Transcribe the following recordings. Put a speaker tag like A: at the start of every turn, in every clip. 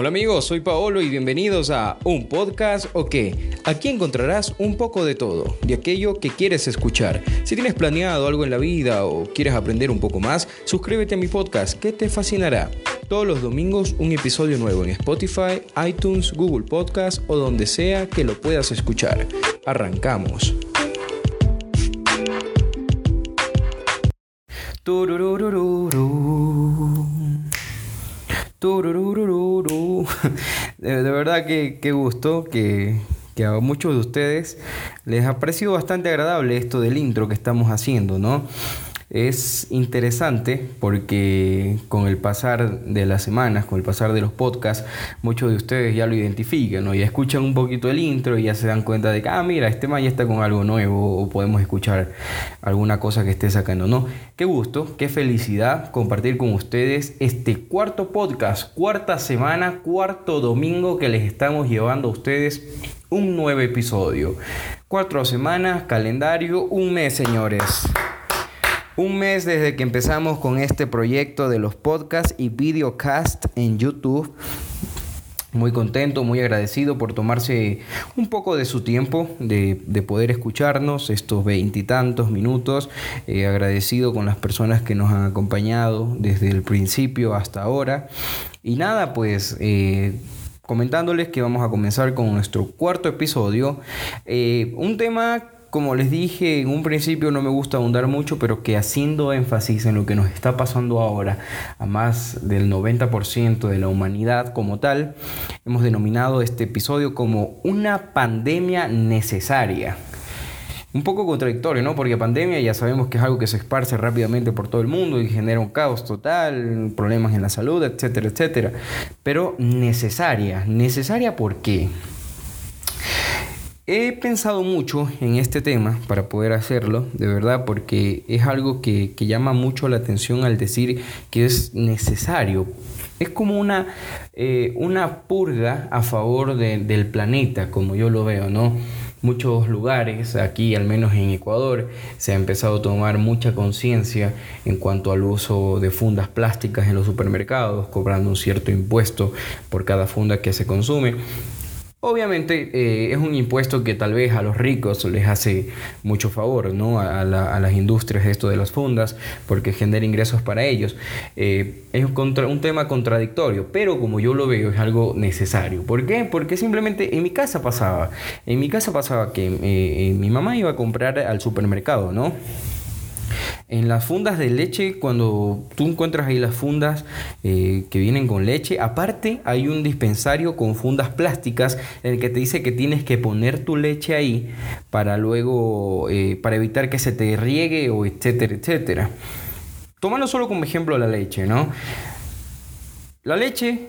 A: Hola amigos, soy Paolo y bienvenidos a Un Podcast o qué. Aquí encontrarás un poco de todo, de aquello que quieres escuchar. Si tienes planeado algo en la vida o quieres aprender un poco más, suscríbete a mi podcast que te fascinará. Todos los domingos un episodio nuevo en Spotify, iTunes, Google Podcast o donde sea que lo puedas escuchar. Arrancamos. De, de verdad que qué gusto que, que a muchos de ustedes les ha parecido bastante agradable esto del intro que estamos haciendo, ¿no? Es interesante porque con el pasar de las semanas, con el pasar de los podcasts, muchos de ustedes ya lo identifican, ¿no? Ya escuchan un poquito el intro y ya se dan cuenta de que, ah, mira, este man está con algo nuevo o podemos escuchar alguna cosa que esté sacando, ¿no? Qué gusto, qué felicidad compartir con ustedes este cuarto podcast, cuarta semana, cuarto domingo que les estamos llevando a ustedes un nuevo episodio. Cuatro semanas, calendario, un mes, señores. Un mes desde que empezamos con este proyecto de los podcasts y videocast en YouTube. Muy contento, muy agradecido por tomarse un poco de su tiempo de, poder escucharnos estos veintitantos minutos. Eh, agradecido con las personas que nos han acompañado desde el principio hasta ahora. Y nada, pues... Eh, comentándoles que vamos a comenzar con nuestro cuarto episodio. Eh, un tema como les dije en un principio, no me gusta ahondar mucho, pero que haciendo énfasis en lo que nos está pasando ahora a más del 90% de la humanidad como tal, hemos denominado este episodio como una pandemia necesaria. Un poco contradictorio, ¿no? Porque pandemia ya sabemos que es algo que se esparce rápidamente por todo el mundo y genera un caos total, problemas en la salud, etcétera, etcétera. Pero necesaria. ¿Necesaria por qué? He pensado mucho en este tema para poder hacerlo, de verdad, porque es algo que, llama mucho la atención al decir que es necesario. Es como una, eh, una purga a favor del planeta, como yo lo veo, ¿no? Muchos lugares, aquí al menos en Ecuador, se ha empezado a tomar mucha conciencia en cuanto al uso de fundas plásticas en los supermercados, cobrando un cierto impuesto por cada funda que se consume. Obviamente eh, es un impuesto que tal vez a los ricos les hace mucho favor, ¿no? A, las industrias esto de las fundas, porque genera ingresos para ellos. Eh, es un, tema contradictorio, pero como yo lo veo es algo necesario. ¿Por qué? Porque simplemente en mi casa pasaba, en mi casa pasaba que eh, mi mamá iba a comprar al supermercado, ¿no? En las fundas de leche, cuando tú encuentras ahí las fundas eh, que vienen con leche, aparte hay un dispensario con fundas plásticas en el que te dice que tienes que poner tu leche ahí para luego, eh, para evitar que se te riegue o etcétera, etcétera. Tómalo solo como ejemplo la leche, ¿no? La leche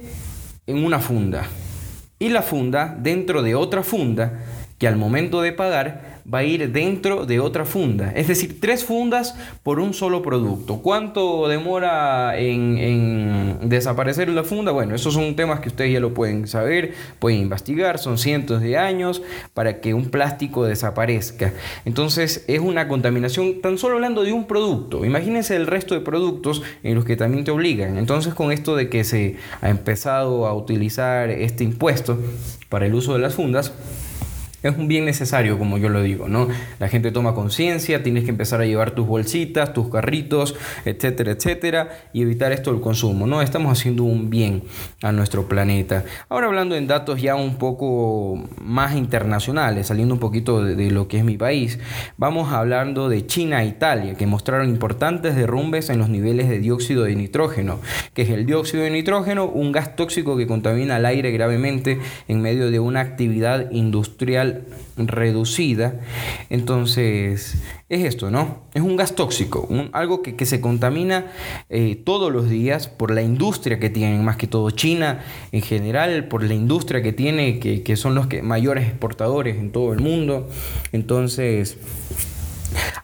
A: en una funda y la funda dentro de otra funda que al momento de pagar va a ir dentro de otra funda. Es decir, tres fundas por un solo producto. ¿Cuánto demora en, desaparecer la funda? Bueno, esos son temas que ustedes ya lo pueden saber, pueden investigar. Son cientos de años para que un plástico desaparezca. Entonces es una contaminación tan solo hablando de un producto. Imagínense el resto de productos en los que también te obligan. Entonces con esto de que se ha empezado a utilizar este impuesto para el uso de las fundas, es un bien necesario, como yo lo digo, ¿no? La gente toma conciencia, tienes que empezar a llevar tus bolsitas, tus carritos, etcétera, etcétera, y evitar esto del consumo, ¿no? Estamos haciendo un bien a nuestro planeta. Ahora hablando en datos ya un poco más internacionales, saliendo un poquito de, lo que es mi país, vamos hablando de China e Italia, que mostraron importantes derrumbes en los niveles de dióxido de nitrógeno, que es el dióxido de nitrógeno, un gas tóxico que contamina el aire gravemente en medio de una actividad industrial reducida. Entonces, es esto, ¿no? Es un gas tóxico, algo que, se contamina eh, todos los días por la industria que tienen, más que todo China en general, por la industria que tiene, que, que son los que, mayores exportadores en todo el mundo. Entonces,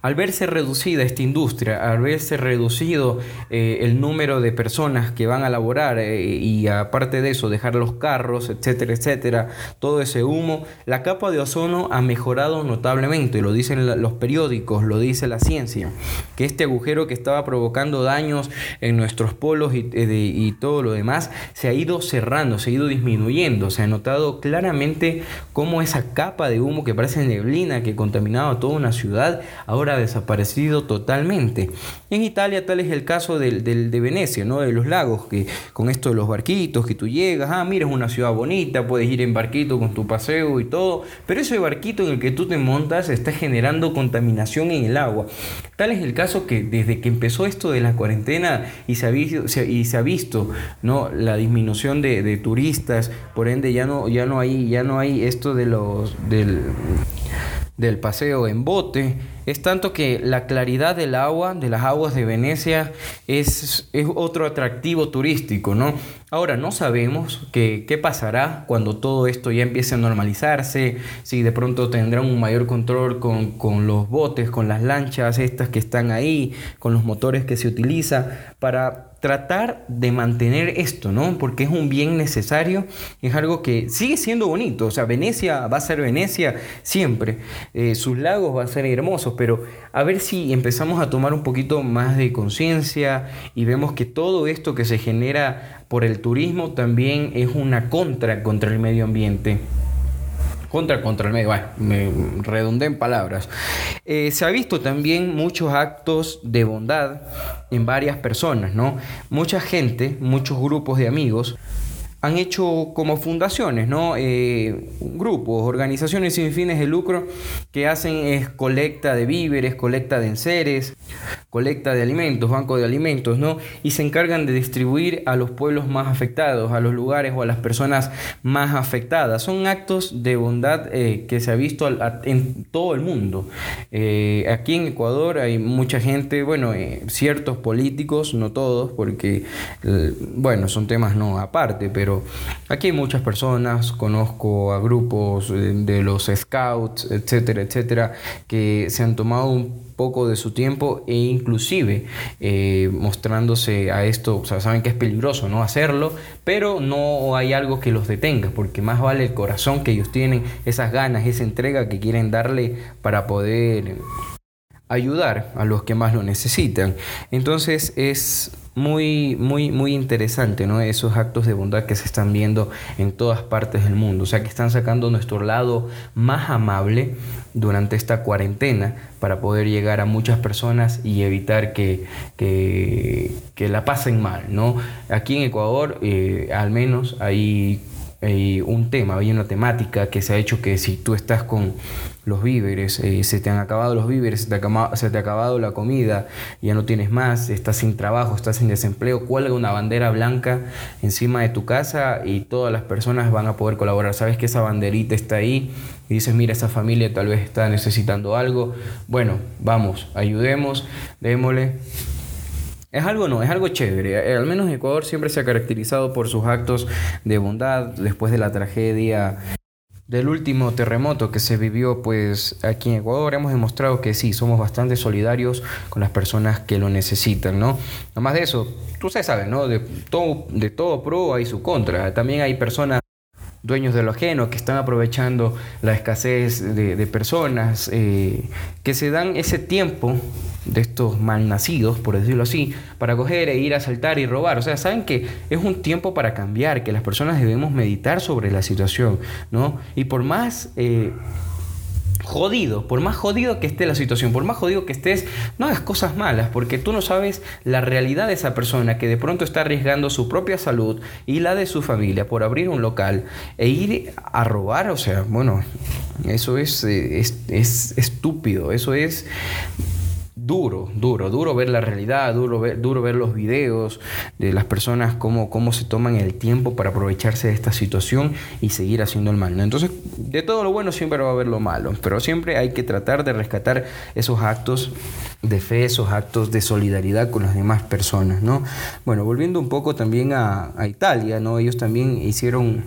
A: al verse reducida esta industria, al verse reducido eh, el número de personas que van a laborar eh, y aparte de eso dejar los carros, etcétera, etcétera, todo ese humo, la capa de ozono ha mejorado notablemente, lo dicen los periódicos, lo dice la ciencia, que este agujero que estaba provocando daños en nuestros polos y, eh, y todo lo demás se ha ido cerrando, se ha ido disminuyendo, se ha notado claramente cómo esa capa de humo que parece neblina que contaminaba toda una ciudad, ahora ha desaparecido totalmente. En Italia tal es el caso del, de Venecia, ¿no? de los lagos, que con esto de los barquitos, que tú llegas, ah, mira, es una ciudad bonita, puedes ir en barquito con tu paseo y todo, pero ese barquito en el que tú te montas está generando contaminación en el agua. Tal es el caso que desde que empezó esto de la cuarentena y se ha visto, y se ha visto ¿no? la disminución de, de turistas, por ende ya no, ya no hay, ya no hay esto de los del del paseo en bote, es tanto que la claridad del agua, de las aguas de Venecia, es, otro atractivo turístico, ¿no? Ahora, no sabemos qué pasará cuando todo esto ya empiece a normalizarse, si de pronto tendrán un mayor control con, con los botes, con las lanchas estas que están ahí, con los motores que se utilizan, para tratar de mantener esto, ¿no? Porque es un bien necesario, es algo que sigue siendo bonito, o sea, Venecia va a ser Venecia siempre, eh, sus lagos van a ser hermosos, pero a ver si empezamos a tomar un poquito más de conciencia y vemos que todo esto que se genera por el turismo también es una contra contra el medio ambiente contra contra el medio, bueno, me redundé en palabras. Eh, se ha visto también muchos actos de bondad en varias personas, ¿no? Mucha gente, muchos grupos de amigos han hecho como fundaciones, ¿no? Eh, grupos, organizaciones sin fines de lucro que hacen es colecta de víveres, colecta de enseres, colecta de alimentos, banco de alimentos, ¿no? Y se encargan de distribuir a los pueblos más afectados, a los lugares o a las personas más afectadas. Son actos de bondad eh, que se ha visto en todo el mundo. Eh, aquí en Ecuador hay mucha gente, bueno, ciertos políticos, no todos, porque, bueno, son temas no aparte, pero aquí hay muchas personas, conozco a grupos de los scouts, etcétera, etcétera, que se han tomado un poco de su tiempo e inclusive eh, mostrándose a esto, saben que es peligroso no hacerlo, pero no hay algo que los detenga, porque más vale el corazón que ellos tienen, esas ganas, esa entrega que quieren darle para poder ayudar a los que más lo necesitan. Entonces es muy, muy, muy interesante, ¿no? Esos actos de bondad que se están viendo en todas partes del mundo. O sea, que están sacando nuestro lado más amable durante esta cuarentena para poder llegar a muchas personas y evitar que, que, la pasen mal, ¿no? Aquí en Ecuador, eh, al menos, hay un tema, hay una temática que se ha hecho que si tú estás con los víveres, eh, se te han acabado los víveres, se te, ha, se te ha acabado la comida, ya no tienes más, estás sin trabajo, estás sin desempleo, cuelga una bandera blanca encima de tu casa y todas las personas van a poder colaborar. Sabes que esa banderita está ahí y dices, mira, esa familia tal vez está necesitando algo. Bueno, vamos, ayudemos, démosle es algo no, es algo chévere. Eh, al menos Ecuador siempre se ha caracterizado por sus actos de bondad después de la tragedia del último terremoto que se vivió pues aquí en Ecuador hemos demostrado que sí, somos bastante solidarios con las personas que lo necesitan, ¿no? Además de eso, tú sabes, ¿no? De todo, de todo pro hay su contra. También hay personas dueños de lo ajeno, que están aprovechando la escasez de, personas, eh, que se dan ese tiempo de estos malnacidos, por decirlo así, para coger e ir a saltar y robar. O sea, saben que es un tiempo para cambiar, que las personas debemos meditar sobre la situación, ¿no? Y por más... Eh, jodido, por más jodido que esté la situación, por más jodido que estés, no hagas cosas malas, porque tú no sabes la realidad de esa persona que de pronto está arriesgando su propia salud y la de su familia por abrir un local e ir a robar, o sea, bueno, eso es, eh, es estúpido, eso es duro, duro, duro ver la realidad, duro ver, duro ver los videos de las personas, cómo, cómo se toman el tiempo para aprovecharse de esta situación y seguir haciendo el mal. Entonces, de todo lo bueno siempre va a haber lo malo, pero siempre hay que tratar de rescatar esos actos de fe, esos actos de solidaridad con las demás personas, ¿no? Bueno, volviendo un poco también a, a Italia, ¿no? Ellos también hicieron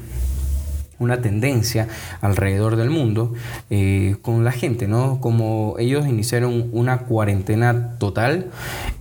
A: una tendencia alrededor del mundo eh, con la gente, ¿no? Como ellos iniciaron una cuarentena total,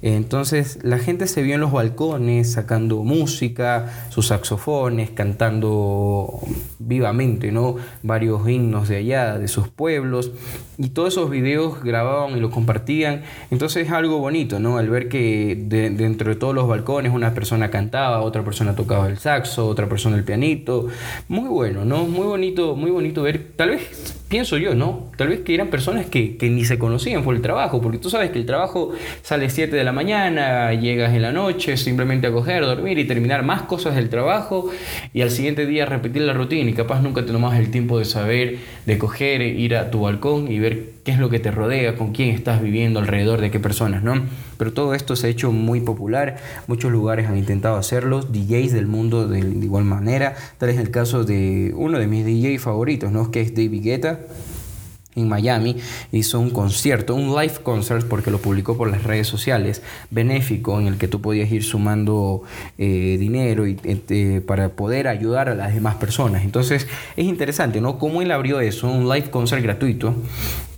A: entonces la gente se vio en los balcones sacando música, sus saxofones, cantando vivamente, ¿no? Varios himnos de allá, de sus pueblos, y todos esos videos grababan y los compartían, entonces es algo bonito, ¿no? Al ver que dentro de todos los balcones una persona cantaba, otra persona tocaba el saxo, otra persona el pianito, muy bueno, ¿no? Muy bonito, muy bonito ver, tal vez pienso yo, ¿no? Tal vez que eran personas que, que, ni se conocían por el trabajo, porque tú sabes que el trabajo sale 7 de la mañana, llegas en la noche simplemente a coger, dormir y terminar más cosas del trabajo y al siguiente día repetir la rutina y capaz nunca te tomas el tiempo de saber, de coger, ir a tu balcón y ver qué es lo que te rodea, con quién estás viviendo, alrededor de qué personas, ¿no? Pero todo esto se ha hecho muy popular, muchos lugares han intentado hacerlo, DJs del mundo de, de igual manera, tal es el caso de uno de mis DJs favoritos, ¿no? Que es David Guetta en Miami hizo un concierto, un live concert, porque lo publicó por las redes sociales, benéfico, en el que tú podías ir sumando eh, dinero y, este, para poder ayudar a las demás personas. Entonces es interesante, ¿no? Cómo él abrió eso, un live concert gratuito,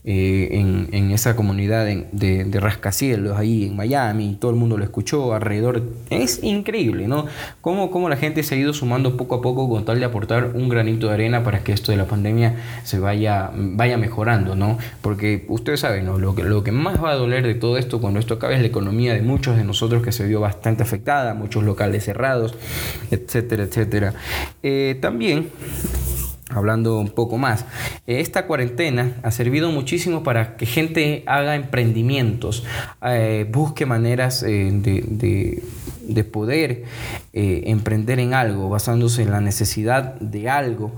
A: eh, en, esa comunidad de, de, rascacielos ahí en Miami, todo el mundo lo escuchó alrededor. Es increíble, ¿no? Cómo, cómo la gente se ha ido sumando poco a poco con tal de aportar un granito de arena para que esto de la pandemia se vaya, vaya mejorando, ¿no? Porque ustedes saben, ¿no? Lo que, lo que más va a doler de todo esto cuando esto acabe es la economía de muchos de nosotros que se vio bastante afectada, muchos locales cerrados, etcétera, etcétera. Eh, también hablando un poco más, esta cuarentena ha servido muchísimo para que gente haga emprendimientos, eh, busque maneras eh, de, de, poder eh, emprender en algo, basándose en la necesidad de algo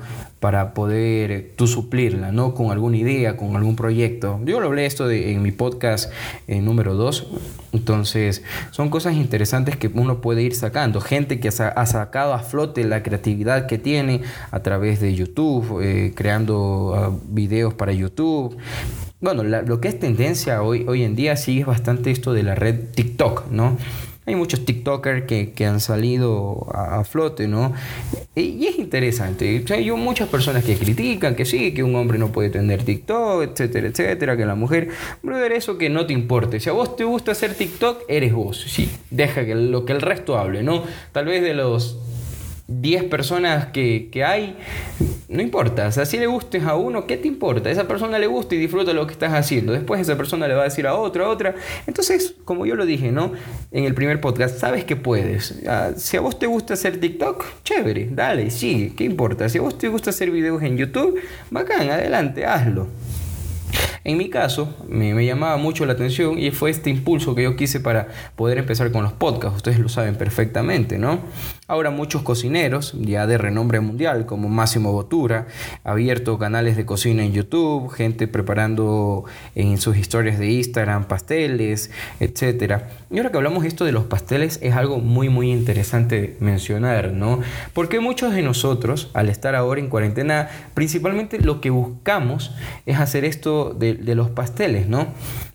A: para poder tú suplirla, ¿no? Con alguna idea, con algún proyecto. Yo lo hablé esto en mi podcast número 2, entonces son cosas interesantes que uno puede ir sacando. Gente que ha sacado a flote la creatividad que tiene a través de YouTube eh, creando ah, videos para YouTube. Bueno, lo que es tendencia hoy, hoy en día sí es bastante esto de la red TikTok, ¿no? Hay muchos TikTokers que, que han salido a, flote, ¿no? Y, es interesante. hay muchas personas que critican que sí, que un hombre no puede tener TikTok, etcétera, etcétera, que la mujer. Brother, eso que no te importe. Si a vos te gusta hacer TikTok, eres vos. Sí, deja que lo que el resto hable, ¿no? Tal vez de los 10 personas que, que, hay, no importa. O sea, si le gustes a uno, ¿qué te importa? Esa persona le gusta y disfruta lo que estás haciendo. Después esa persona le va a decir a otra, a otra. Entonces, como yo lo dije, ¿no? En el primer podcast, sabes que puedes. Ah, si a vos te gusta hacer TikTok, chévere, dale, sigue, ¿qué importa? Si a vos te gusta hacer videos en YouTube, bacán, adelante, hazlo. En mi caso, me, llamaba mucho la atención y fue este impulso que yo quise para poder empezar con los podcasts. Ustedes lo saben perfectamente, ¿no? Ahora muchos cocineros, ya de renombre mundial, como Máximo Botura, abierto canales de cocina en YouTube, gente preparando en sus historias de Instagram pasteles, etc. Y ahora que hablamos esto de los pasteles, es algo muy, muy interesante mencionar, ¿no? Porque muchos de nosotros, al estar ahora en cuarentena, principalmente lo que buscamos es hacer esto de, de los pasteles, ¿no?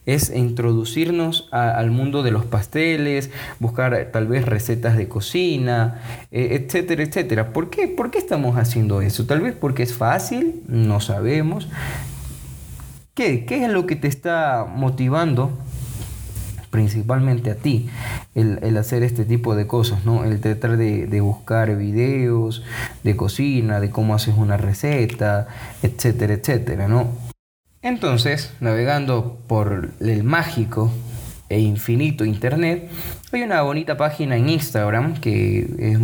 A: es introducirnos al mundo de los pasteles, buscar eh, tal vez recetas de cocina, eh, etcétera, etcétera. ¿Por qué? ¿Por qué estamos haciendo eso? Tal vez porque es fácil, no sabemos. ¿Qué, qué es lo que te está motivando? principalmente a ti el, hacer este tipo de cosas, ¿no? El tratar de, de, buscar videos de cocina, de cómo haces una receta, etcétera, etcétera, ¿no? Entonces, navegando por el mágico e infinito Internet, hay una bonita página en Instagram que es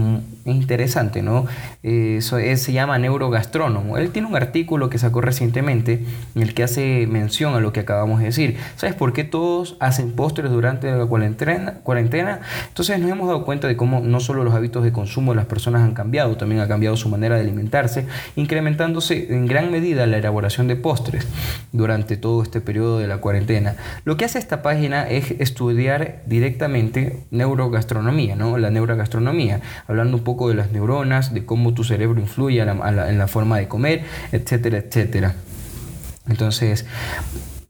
A: interesante, ¿no? Eso se llama Neurogastrónomo. Él tiene un artículo que sacó recientemente en el que hace mención a lo que acabamos de decir. ¿Sabes por qué todos hacen postres durante la cuarentena? cuarentena? Entonces nos hemos dado cuenta de cómo no solo los hábitos de consumo de las personas han cambiado, también ha cambiado su manera de alimentarse, incrementándose en gran medida la elaboración de postres durante todo este periodo de la cuarentena. Lo que hace esta página es estudiar directamente neurogastronomía, ¿no? La neurogastronomía, hablando un poco de las neuronas, de cómo tu cerebro influye en la forma de comer, etcétera, etcétera. Entonces,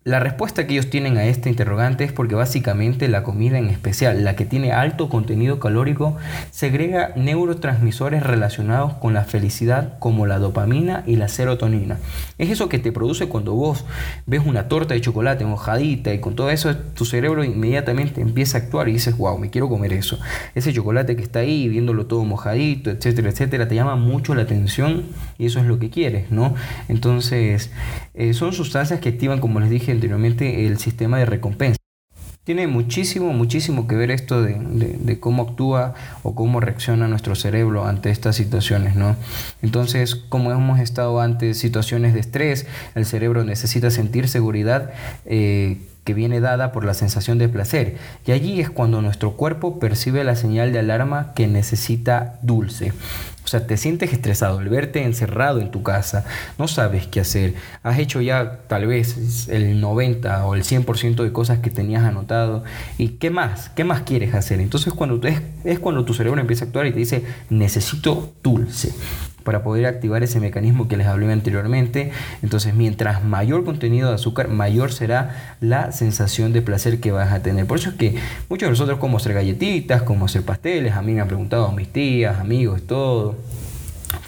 A: La respuesta que ellos tienen a este interrogante es porque básicamente la comida en especial, la que tiene alto contenido calórico, segrega neurotransmisores relacionados con la felicidad como la dopamina y la serotonina. Es eso que te produce cuando vos ves una torta de chocolate mojadita y con todo eso tu cerebro inmediatamente empieza a actuar y dices, wow, me quiero comer eso. Ese chocolate que está ahí, viéndolo todo mojadito, etcétera, etcétera, te llama mucho la atención y eso es lo que quieres, ¿no? Entonces, eh, son sustancias que activan, como les dije, anteriormente el sistema de recompensa. Tiene muchísimo, muchísimo que ver esto de, cómo actúa o cómo reacciona nuestro cerebro ante estas situaciones, ¿no? Entonces, como hemos estado ante situaciones de estrés, el cerebro necesita sentir seguridad eh, que viene dada por la sensación de placer. Y allí es cuando nuestro cuerpo percibe la señal de alarma que necesita dulce. O sea, te sientes estresado al verte encerrado en tu casa, no sabes qué hacer, has hecho ya tal vez el 90 o el 100% de cosas que tenías anotado. Y qué más, qué más quieres hacer. Entonces cuando es, es cuando tu cerebro empieza a actuar y te dice, necesito dulce para poder activar ese mecanismo que les hablé anteriormente. Entonces, mientras mayor contenido de azúcar, mayor será la sensación de placer que vas a tener. Por eso es que muchos de nosotros como hacer galletitas, como hacer pasteles, a mí me han preguntado mis tías, amigos, todo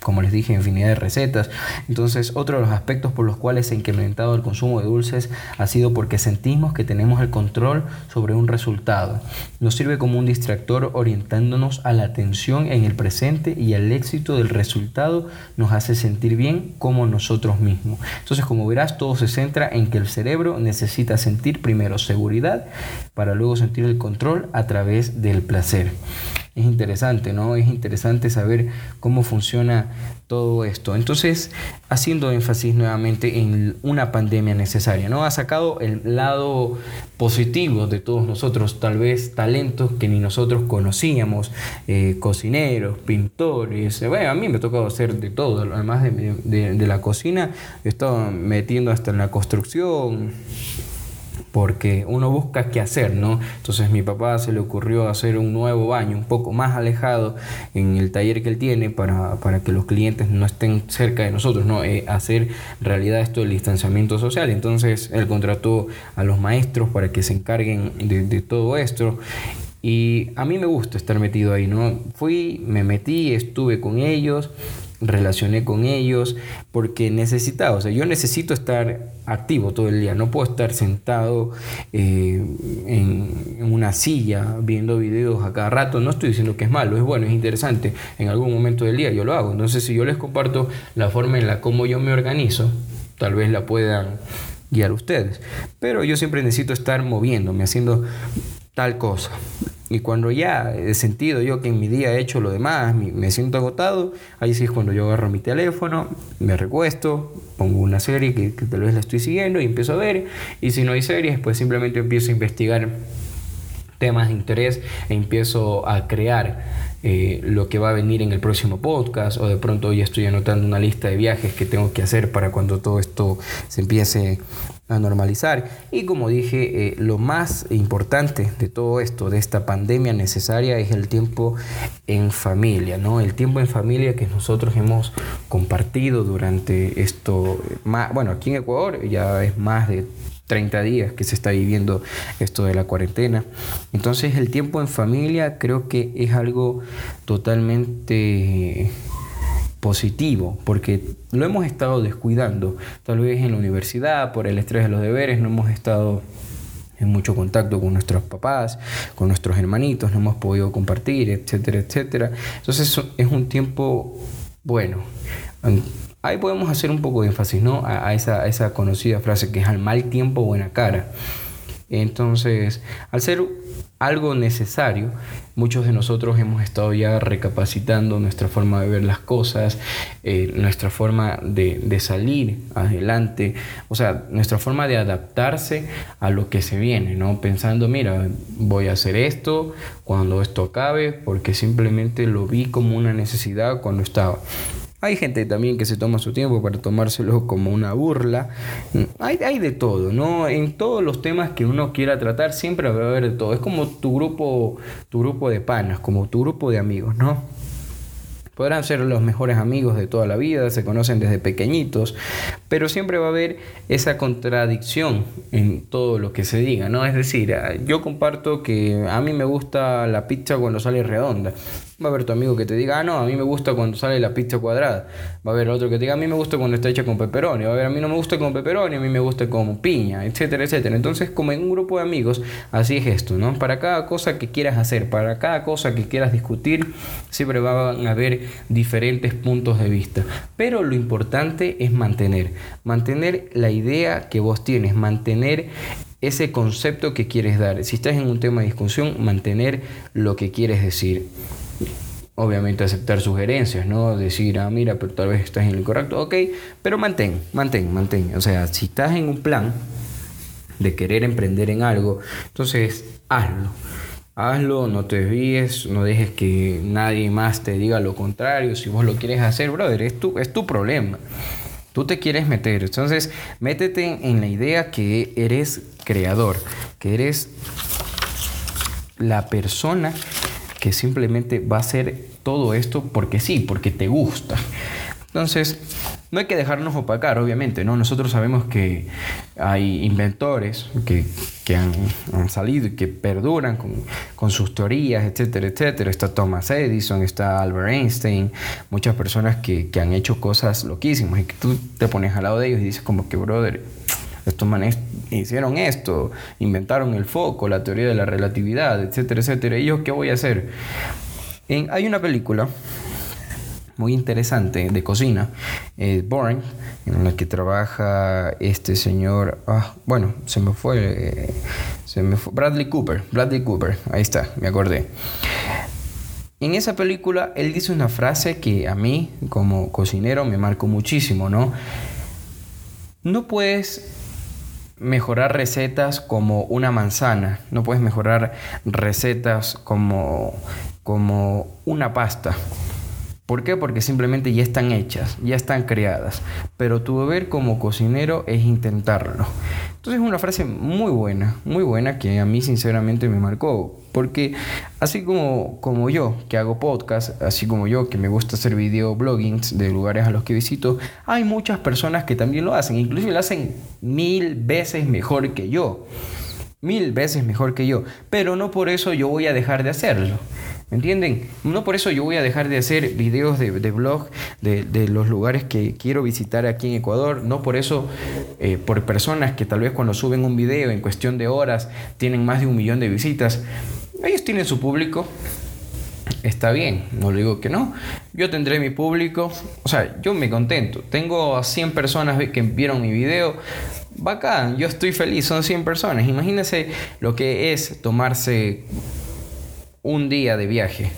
A: como les dije, infinidad de recetas. Entonces, otro de los aspectos por los cuales se ha incrementado el consumo de dulces ha sido porque sentimos que tenemos el control sobre un resultado. Nos sirve como un distractor orientándonos a la atención en el presente y el éxito del resultado nos hace sentir bien como nosotros mismos. Entonces, como verás, todo se centra en que el cerebro necesita sentir primero seguridad para luego sentir el control a través del placer es interesante, ¿no? Es interesante saber cómo funciona todo esto. Entonces, haciendo énfasis nuevamente en una pandemia necesaria, ¿no? Ha sacado el lado positivo de todos nosotros, tal vez talentos que ni nosotros conocíamos, eh, cocineros, pintores, bueno, a mí me ha tocado hacer de todo, además de, de, de la cocina, he estado metiendo hasta en la construcción, porque uno busca qué hacer, ¿no? Entonces mi papá se le ocurrió hacer un nuevo baño un poco más alejado en el taller que él tiene para, que los clientes no estén cerca de nosotros, ¿no? Eh, hacer realidad esto del distanciamiento social. Entonces él contrató a los maestros para que se encarguen de, de todo esto. Y a mí me gusta estar metido ahí, ¿no? Fui, me metí, estuve con ellos, relacioné con ellos porque necesitaba, o sea, yo necesito estar activo todo el día, no puedo estar sentado eh, en, una silla viendo videos a cada rato, no estoy diciendo que es malo, es bueno, es interesante, en algún momento del día yo lo hago, entonces si yo les comparto la forma en la como yo me organizo, tal vez la puedan guiar ustedes, pero yo siempre necesito estar moviéndome, haciendo tal cosa. Y cuando ya he sentido yo que en mi día he hecho lo demás, me siento agotado, ahí sí es cuando yo agarro mi teléfono, me recuesto, pongo una serie que, tal vez la estoy siguiendo y empiezo a ver. Y si no hay series, pues simplemente empiezo a investigar temas de interés e empiezo a crear eh, lo que va a venir en el próximo podcast o de pronto hoy estoy anotando una lista de viajes que tengo que hacer para cuando todo esto se empiece a normalizar. Y como dije, eh, lo más importante de todo esto, de esta pandemia necesaria, es el tiempo en familia, ¿no? El tiempo en familia que nosotros hemos compartido durante esto, bueno, aquí en Ecuador ya es más de 30 días que se está viviendo esto de la cuarentena. Entonces el tiempo en familia creo que es algo totalmente positivo, porque lo hemos estado descuidando. Tal vez en la universidad, por el estrés de los deberes, no hemos estado en mucho contacto con nuestros papás, con nuestros hermanitos, no hemos podido compartir, etcétera, etcétera. Entonces es un tiempo bueno. Ahí podemos hacer un poco de énfasis ¿no? a, esa, esa conocida frase que es al mal tiempo buena cara. Entonces, al ser algo necesario, muchos de nosotros hemos estado ya recapacitando nuestra forma de ver las cosas, eh, nuestra forma de, de, salir adelante, o sea, nuestra forma de adaptarse a lo que se viene, ¿no? Pensando, mira, voy a hacer esto cuando esto acabe, porque simplemente lo vi como una necesidad cuando estaba. Hay gente también que se toma su tiempo para tomárselo como una burla. Hay, hay de todo, ¿no? En todos los temas que uno quiera tratar siempre va a haber de todo. Es como tu grupo, tu grupo de panas, como tu grupo de amigos, ¿no? Podrán ser los mejores amigos de toda la vida, se conocen desde pequeñitos, pero siempre va a haber esa contradicción en todo lo que se diga, ¿no? Es decir, ah, yo comparto que a mí me gusta la pizza cuando sale redonda. Va a haber tu amigo que te diga, ah, no, a mí me gusta cuando sale la pizza cuadrada. Va a haber otro que te diga, a mí me gusta cuando está hecha con pepperoni. Va a haber, a mí no me gusta con pepperoni, a mí me gusta con piña, etcétera, etcétera. Entonces, como en un grupo de amigos, así es esto, ¿no? Para cada cosa que quieras hacer, para cada cosa que quieras discutir, siempre van a haber diferentes puntos de vista. Pero lo importante es mantener, mantener la idea que vos tienes, mantener ese concepto que quieres dar. Si estás en un tema de discusión, mantener lo que quieres decir obviamente aceptar sugerencias, ¿no? Decir, ah, mira, pero tal vez estás en lo incorrecto, ok, pero mantén, mantén, mantén. O sea, si estás en un plan de querer emprender en algo, entonces hazlo. Hazlo, no te desvíes, no dejes que nadie más te diga lo contrario. Si vos lo quieres hacer, brother, es tu, es tu problema. Tú te quieres meter. Entonces, métete en la idea que eres creador, que eres la persona que simplemente va a hacer todo esto porque sí, porque te gusta. Entonces, no hay que dejarnos opacar, obviamente, ¿no? Nosotros sabemos que hay inventores que, que han, han, salido y que perduran con, con, sus teorías, etcétera, etcétera. Está Thomas Edison, está Albert Einstein, muchas personas que, que han hecho cosas loquísimas y tú te pones al lado de ellos y dices como que, brother, estos manes hicieron esto, inventaron el foco, la teoría de la relatividad, etcétera, etcétera. ¿Y yo qué voy a hacer? Hay una película muy interesante de cocina, Boring, en la que trabaja este señor, ah, bueno, se me fue, se me fue, Bradley Cooper, Bradley Cooper, ahí está, me acordé. En esa película él dice una frase que a mí como cocinero me marcó muchísimo, ¿no? No puedes mejorar recetas como una manzana, no puedes mejorar recetas como, como una pasta. ¿Por qué? Porque simplemente ya están hechas, ya están creadas. Pero tu deber como cocinero es intentarlo. Entonces es una frase muy buena, muy buena que a mí sinceramente me marcó. Porque así como, como yo que hago podcast, así como yo que me gusta hacer video bloggings de lugares a los que visito, hay muchas personas que también lo hacen. Incluso lo hacen mil veces mejor que yo. Mil veces mejor que yo. Pero no por eso yo voy a dejar de hacerlo. ¿Me entienden? No por eso yo voy a dejar de hacer videos de, blog de, de, los lugares que quiero visitar aquí en Ecuador. No por eso, eh, por personas que tal vez cuando suben un video en cuestión de horas tienen más de un millón de visitas. Ellos tienen su público. Está bien, no le digo que no. Yo tendré mi público. O sea, yo me contento. Tengo a 100 personas que vieron mi video. Bacán, yo estoy feliz. Son 100 personas. Imagínense lo que es tomarse un día de viaje,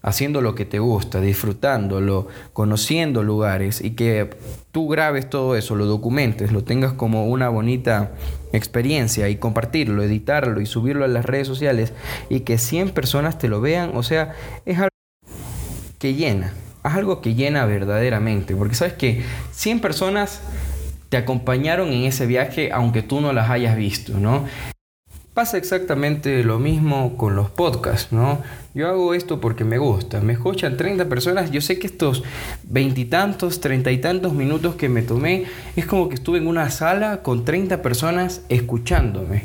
A: haciendo lo que te gusta, disfrutándolo, conociendo lugares y que tú grabes todo eso, lo documentes, lo tengas como una bonita experiencia y compartirlo, editarlo y subirlo a las redes sociales y que 100 personas te lo vean, o sea, es algo que llena, es algo que llena verdaderamente, porque sabes que 100 personas te acompañaron en ese viaje aunque tú no las hayas visto, ¿no? Pasa exactamente lo mismo con los podcasts, ¿no? Yo hago esto porque me gusta. Me escuchan 30 personas. Yo sé que estos veintitantos, treinta y tantos minutos que me tomé es como que estuve en una sala con 30 personas escuchándome.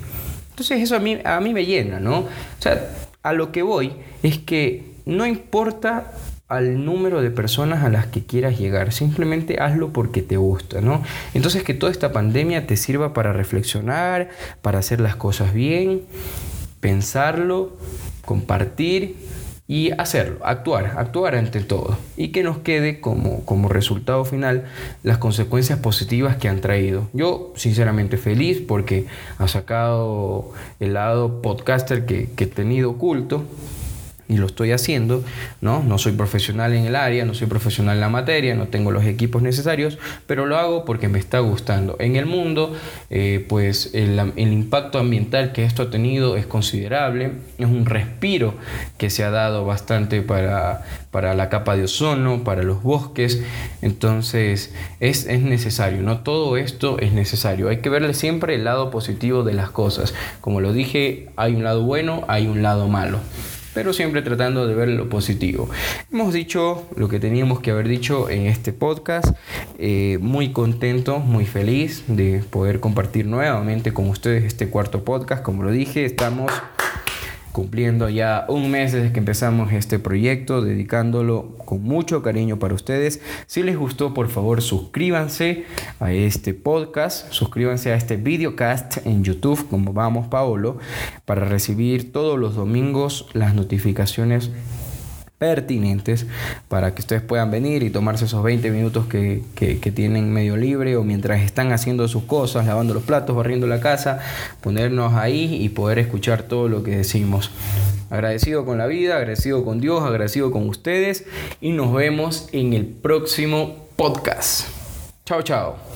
A: Entonces eso a mí, a mí me llena, ¿no? O sea, a lo que voy es que no importa al número de personas a las que quieras llegar. Simplemente hazlo porque te gusta, ¿no? Entonces que toda esta pandemia te sirva para reflexionar, para hacer las cosas bien, pensarlo, compartir y hacerlo, actuar, actuar ante todo. Y que nos quede como, como resultado final las consecuencias positivas que han traído. Yo sinceramente feliz porque ha sacado el lado podcaster que, que he tenido oculto y lo estoy haciendo, ¿no? No soy profesional en el área, no soy profesional en la materia, no tengo los equipos necesarios, pero lo hago porque me está gustando. En el mundo, eh, pues el, impacto ambiental que esto ha tenido es considerable, es un respiro que se ha dado bastante para, para la capa de ozono, para los bosques, entonces es, es necesario, ¿no? Todo esto es necesario, hay que verle siempre el lado positivo de las cosas. Como lo dije, hay un lado bueno, hay un lado malo. Pero siempre tratando de ver lo positivo. Hemos dicho lo que teníamos que haber dicho en este podcast, eh, muy contento, muy feliz de poder compartir nuevamente con ustedes este cuarto podcast, como lo dije, estamos cumpliendo ya un mes desde que empezamos este proyecto, dedicándolo con mucho cariño para ustedes. Si les gustó, por favor, suscríbanse a este podcast, suscríbanse a este videocast en YouTube, como vamos Paolo, para recibir todos los domingos las notificaciones pertinentes para que ustedes puedan venir y tomarse esos 20 minutos que, tienen medio libre o mientras están haciendo sus cosas, lavando los platos, barriendo la casa, ponernos ahí y poder escuchar todo lo que decimos. Agradecido con la vida, agradecido con Dios, agradecido con ustedes y nos vemos en el próximo podcast. Chao, chao.